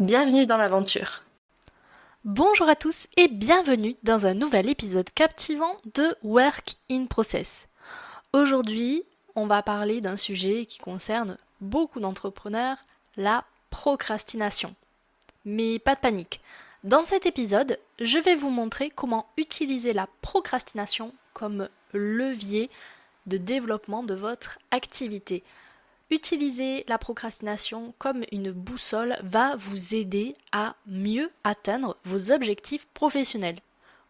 Bienvenue dans l'aventure. Bonjour à tous et bienvenue dans un nouvel épisode captivant de Work in Process. Aujourd'hui, on va parler d'un sujet qui concerne beaucoup d'entrepreneurs, la procrastination. Mais pas de panique. Dans cet épisode, je vais vous montrer comment utiliser la procrastination comme levier de développement de votre activité. Utiliser la procrastination comme une boussole va vous aider à mieux atteindre vos objectifs professionnels.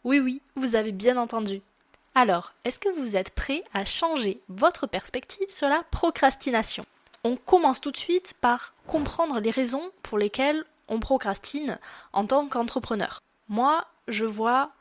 Oui oui, vous avez bien entendu. Alors, est-ce que vous êtes prêt à changer votre perspective sur la procrastination? On commence tout de suite par comprendre les raisons pour lesquelles on procrastine en tant qu'entrepreneur. Moi, je vois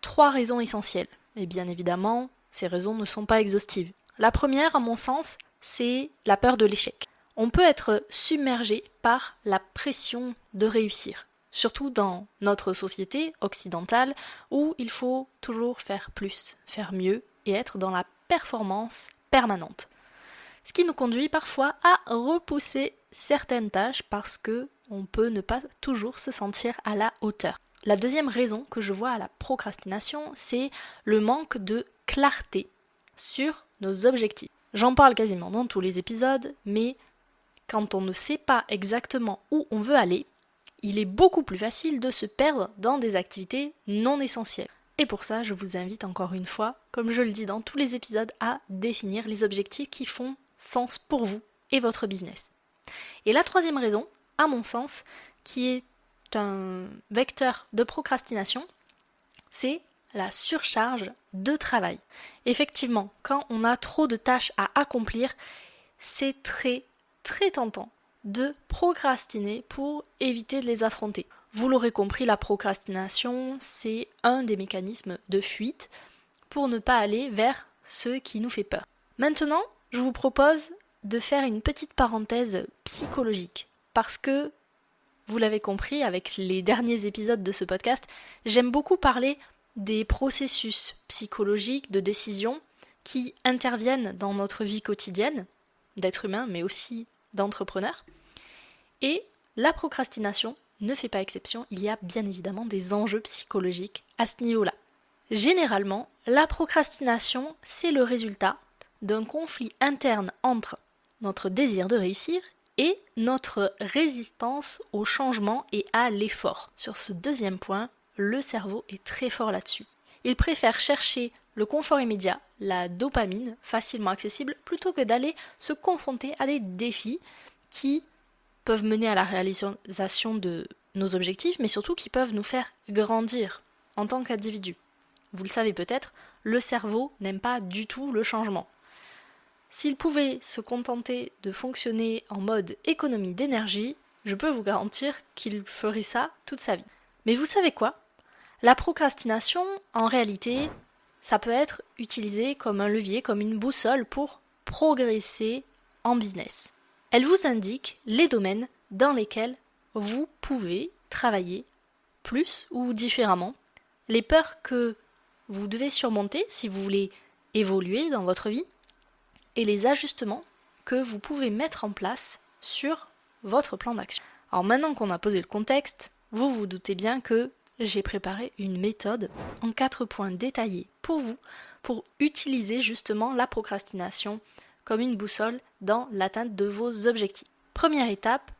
trois raisons essentielles. Et bien évidemment, ces raisons ne sont pas exhaustives. La première, à mon sens, c'est la peur de l'échec. On peut être submergé par la pression de réussir, surtout dans notre société occidentale où il faut toujours faire plus, faire mieux et être dans la performance permanente. Ce qui nous conduit parfois à repousser certaines tâches parce que on peut ne pas toujours se sentir à la hauteur. La deuxième raison que je vois à la procrastination, c'est le manque de clarté sur nos objectifs. J'en parle quasiment dans tous les épisodes, mais quand on ne sait pas exactement où on veut aller, il est beaucoup plus facile de se perdre dans des activités non essentielles. Et pour ça, je vous invite encore une fois, comme je le dis dans tous les épisodes, à définir les objectifs qui font sens pour vous et votre business. Et la troisième raison, à mon sens, qui est un vecteur de procrastination, c'est la surcharge de travail. Effectivement, quand on a trop de tâches à accomplir, c'est très très tentant de procrastiner pour éviter de les affronter. Vous l'aurez compris, la procrastination, c'est un des mécanismes de fuite pour ne pas aller vers ce qui nous fait peur. Maintenant, je vous propose de faire une petite parenthèse psychologique parce que vous l'avez compris avec les derniers épisodes de ce podcast, j'aime beaucoup parler des processus psychologiques de décision qui interviennent dans notre vie quotidienne, d'être humain, mais aussi d'entrepreneur. Et la procrastination ne fait pas exception, il y a bien évidemment des enjeux psychologiques à ce niveau-là. Généralement, la procrastination, c'est le résultat d'un conflit interne entre notre désir de réussir et notre résistance au changement et à l'effort. Sur ce deuxième point, le cerveau est très fort là-dessus. Il préfère chercher le confort immédiat, la dopamine, facilement accessible, plutôt que d'aller se confronter à des défis qui peuvent mener à la réalisation de nos objectifs, mais surtout qui peuvent nous faire grandir en tant qu'individu. Vous le savez peut-être, le cerveau n'aime pas du tout le changement. S'il pouvait se contenter de fonctionner en mode économie d'énergie, je peux vous garantir qu'il ferait ça toute sa vie. Mais vous savez quoi? La procrastination, en réalité, ça peut être utilisé comme un levier, comme une boussole pour progresser en business. Elle vous indique les domaines dans lesquels vous pouvez travailler plus ou différemment, les peurs que vous devez surmonter si vous voulez évoluer dans votre vie, et les ajustements que vous pouvez mettre en place sur votre plan d'action. Alors maintenant qu'on a posé le contexte, vous vous doutez bien que j'ai préparé une méthode en quatre points détaillés pour vous, pour utiliser justement la procrastination comme une boussole dans l'atteinte de vos objectifs. Première étape,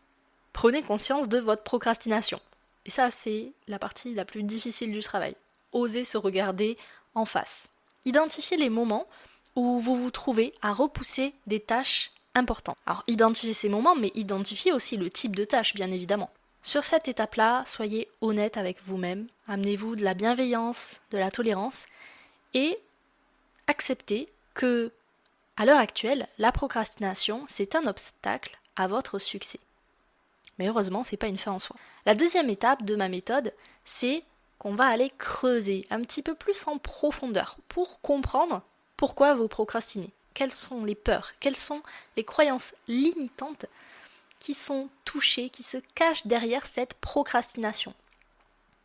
prenez conscience de votre procrastination. Et ça, c'est la partie la plus difficile du travail. Osez se regarder en face. Identifiez les moments où vous vous trouvez à repousser des tâches importantes. Alors, identifiez ces moments, mais identifiez aussi le type de tâche, bien évidemment. Sur cette étape-là, soyez honnête avec vous-même, amenez-vous de la bienveillance, de la tolérance et acceptez que, à l'heure actuelle, la procrastination, c'est un obstacle à votre succès. Mais heureusement, c'est pas une fin en soi. La deuxième étape de ma méthode, c'est qu'on va aller creuser un petit peu plus en profondeur pour comprendre pourquoi vous procrastinez. Quelles sont les peurs? Quelles sont les croyances limitantes qui sont touchées, qui se cachent derrière cette procrastination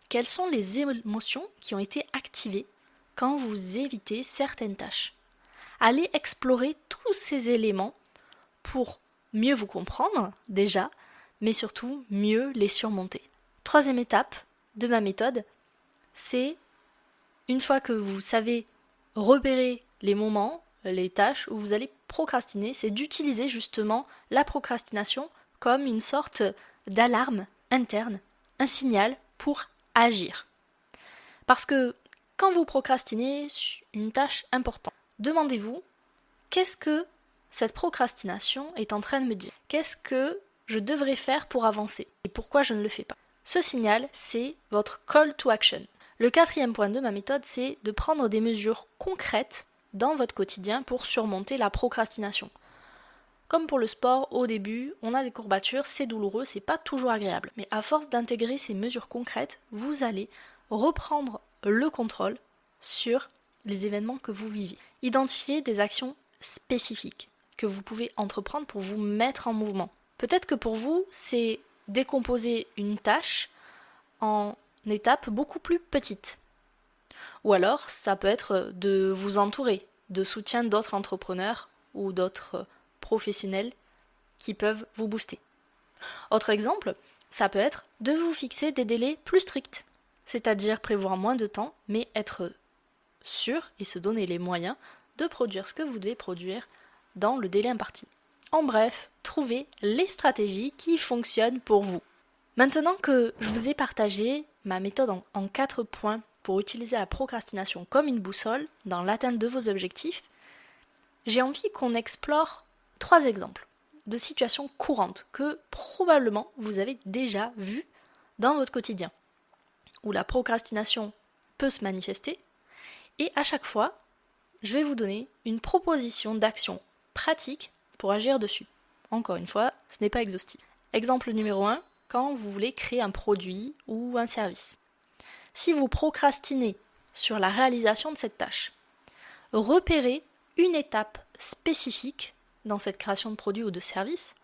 Quelles sont les émotions qui ont été activées quand vous évitez certaines tâches? Allez explorer tous ces éléments pour mieux vous comprendre déjà, mais surtout mieux les surmonter. Troisième étape de ma méthode, c'est une fois que vous savez repérer les moments, les tâches où vous allez procrastiner, c'est d'utiliser justement la procrastination comme une sorte d'alarme interne, un signal pour agir. Parce que quand vous procrastinez une tâche importante, demandez-vous qu'est-ce que cette procrastination est en train de me dire? Qu'est-ce que je devrais faire pour avancer? Et pourquoi je ne le fais pas? Ce signal, c'est votre call to action. Le quatrième point de ma méthode, c'est de prendre des mesures concrètes dans votre quotidien pour surmonter la procrastination. Comme pour le sport, au début, on a des courbatures, c'est douloureux, c'est pas toujours agréable. Mais à force d'intégrer ces mesures concrètes, vous allez reprendre le contrôle sur les événements que vous vivez. Identifiez des actions spécifiques que vous pouvez entreprendre pour vous mettre en mouvement. Peut-être que pour vous, c'est décomposer une tâche en étape beaucoup plus petite. Ou alors, ça peut être de vous entourer de soutien d'autres entrepreneurs ou d'autres professionnels qui peuvent vous booster. Autre exemple, ça peut être de vous fixer des délais plus stricts, c'est-à-dire prévoir moins de temps, mais être sûr et se donner les moyens de produire ce que vous devez produire dans le délai imparti. En bref, trouvez les stratégies qui fonctionnent pour vous. Maintenant que je vous ai partagé ma méthode en, quatre points pour utiliser la procrastination comme une boussole dans l'atteinte de vos objectifs, j'ai envie qu'on explore trois exemples de situations courantes que probablement vous avez déjà vues dans votre quotidien, où la procrastination peut se manifester, et à chaque fois, je vais vous donner une proposition d'action pratique pour agir dessus. Encore une fois, ce n'est pas exhaustif. Exemple numéro 1, quand vous voulez créer un produit ou un service. Si vous procrastinez sur la réalisation de cette tâche, repérez une étape spécifique dans cette création de produit ou de service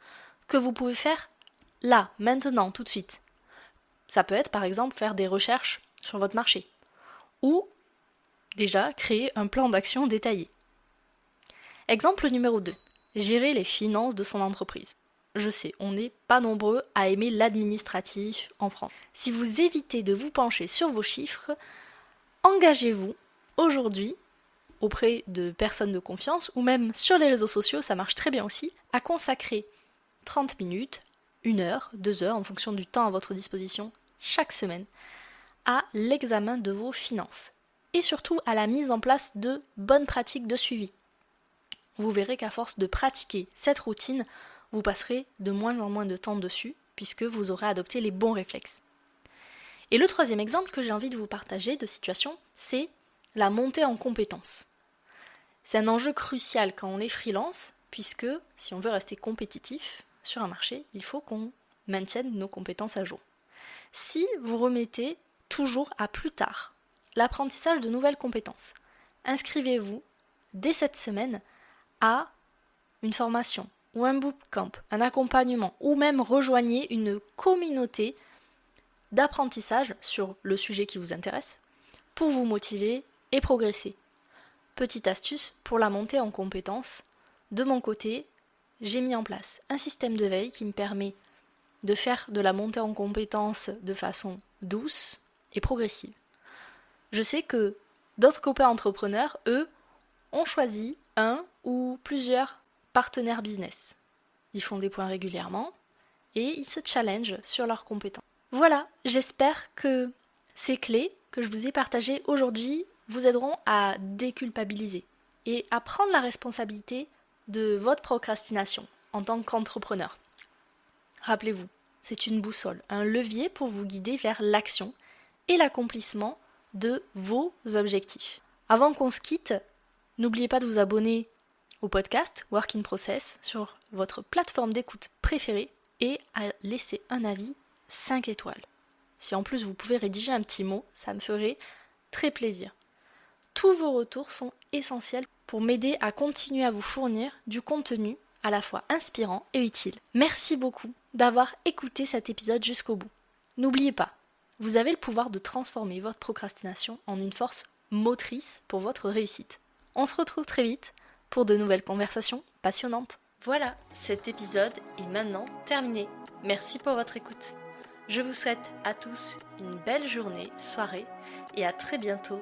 que vous pouvez faire là, maintenant, tout de suite. Ça peut être par exemple faire des recherches sur votre marché ou déjà créer un plan d'action détaillé. Exemple numéro 2. Gérer les finances de son entreprise je sais, on n'est pas nombreux à aimer l'administratif en France. Si vous évitez de vous pencher sur vos chiffres, engagez-vous aujourd'hui auprès de personnes de confiance ou même sur les réseaux sociaux, ça marche très bien aussi, à consacrer 30 minutes, 1 heure, 2 heures en fonction du temps à votre disposition chaque semaine à l'examen de vos finances et surtout à la mise en place de bonnes pratiques de suivi. Vous verrez qu'à force de pratiquer cette routine, vous passerez de moins en moins de temps dessus, puisque vous aurez adopté les bons réflexes. Et le troisième exemple que j'ai envie de vous partager de situation, c'est la montée en compétences. C'est un enjeu crucial quand on est freelance, puisque si on veut rester compétitif sur un marché, il faut qu'on maintienne nos compétences à jour. Si vous remettez toujours à plus tard l'apprentissage de nouvelles compétences, inscrivez-vous dès cette semaine à une formation, ou un bootcamp, un accompagnement, ou même rejoignez une communauté d'apprentissage sur le sujet qui vous intéresse pour vous motiver et progresser. Petite astuce pour la montée en compétences, de mon côté, j'ai mis en place un système de veille qui me permet de faire de la montée en compétences de façon douce et progressive. Je sais que d'autres copains entrepreneurs, eux, ont choisi un ou plusieurs partenaires business. Ils font des points régulièrement et ils se challengent sur leurs compétences. Voilà, j'espère que ces clés que je vous ai partagées aujourd'hui vous aideront à déculpabiliser et à prendre la responsabilité de votre procrastination en tant qu'entrepreneur. Rappelez-vous, c'est une boussole, un levier pour vous guider vers l'action et l'accomplissement de vos objectifs. Avant qu'on se quitte, n'oubliez pas de vous abonner au podcast Work in Process sur votre plateforme d'écoute préférée et à laisser un avis 5 étoiles. Si en plus vous pouvez rédiger un petit mot, ça me ferait très plaisir. Tous vos retours sont essentiels pour m'aider à continuer à vous fournir du contenu à la fois inspirant et utile. Merci beaucoup d'avoir écouté cet épisode jusqu'au bout. N'oubliez pas, vous avez le pouvoir de transformer votre procrastination en une force motrice pour votre réussite. On se retrouve très vite pour de nouvelles conversations passionnantes. Voilà, cet épisode est maintenant terminé. Merci pour votre écoute. Je vous souhaite à tous une belle journée, soirée et à très bientôt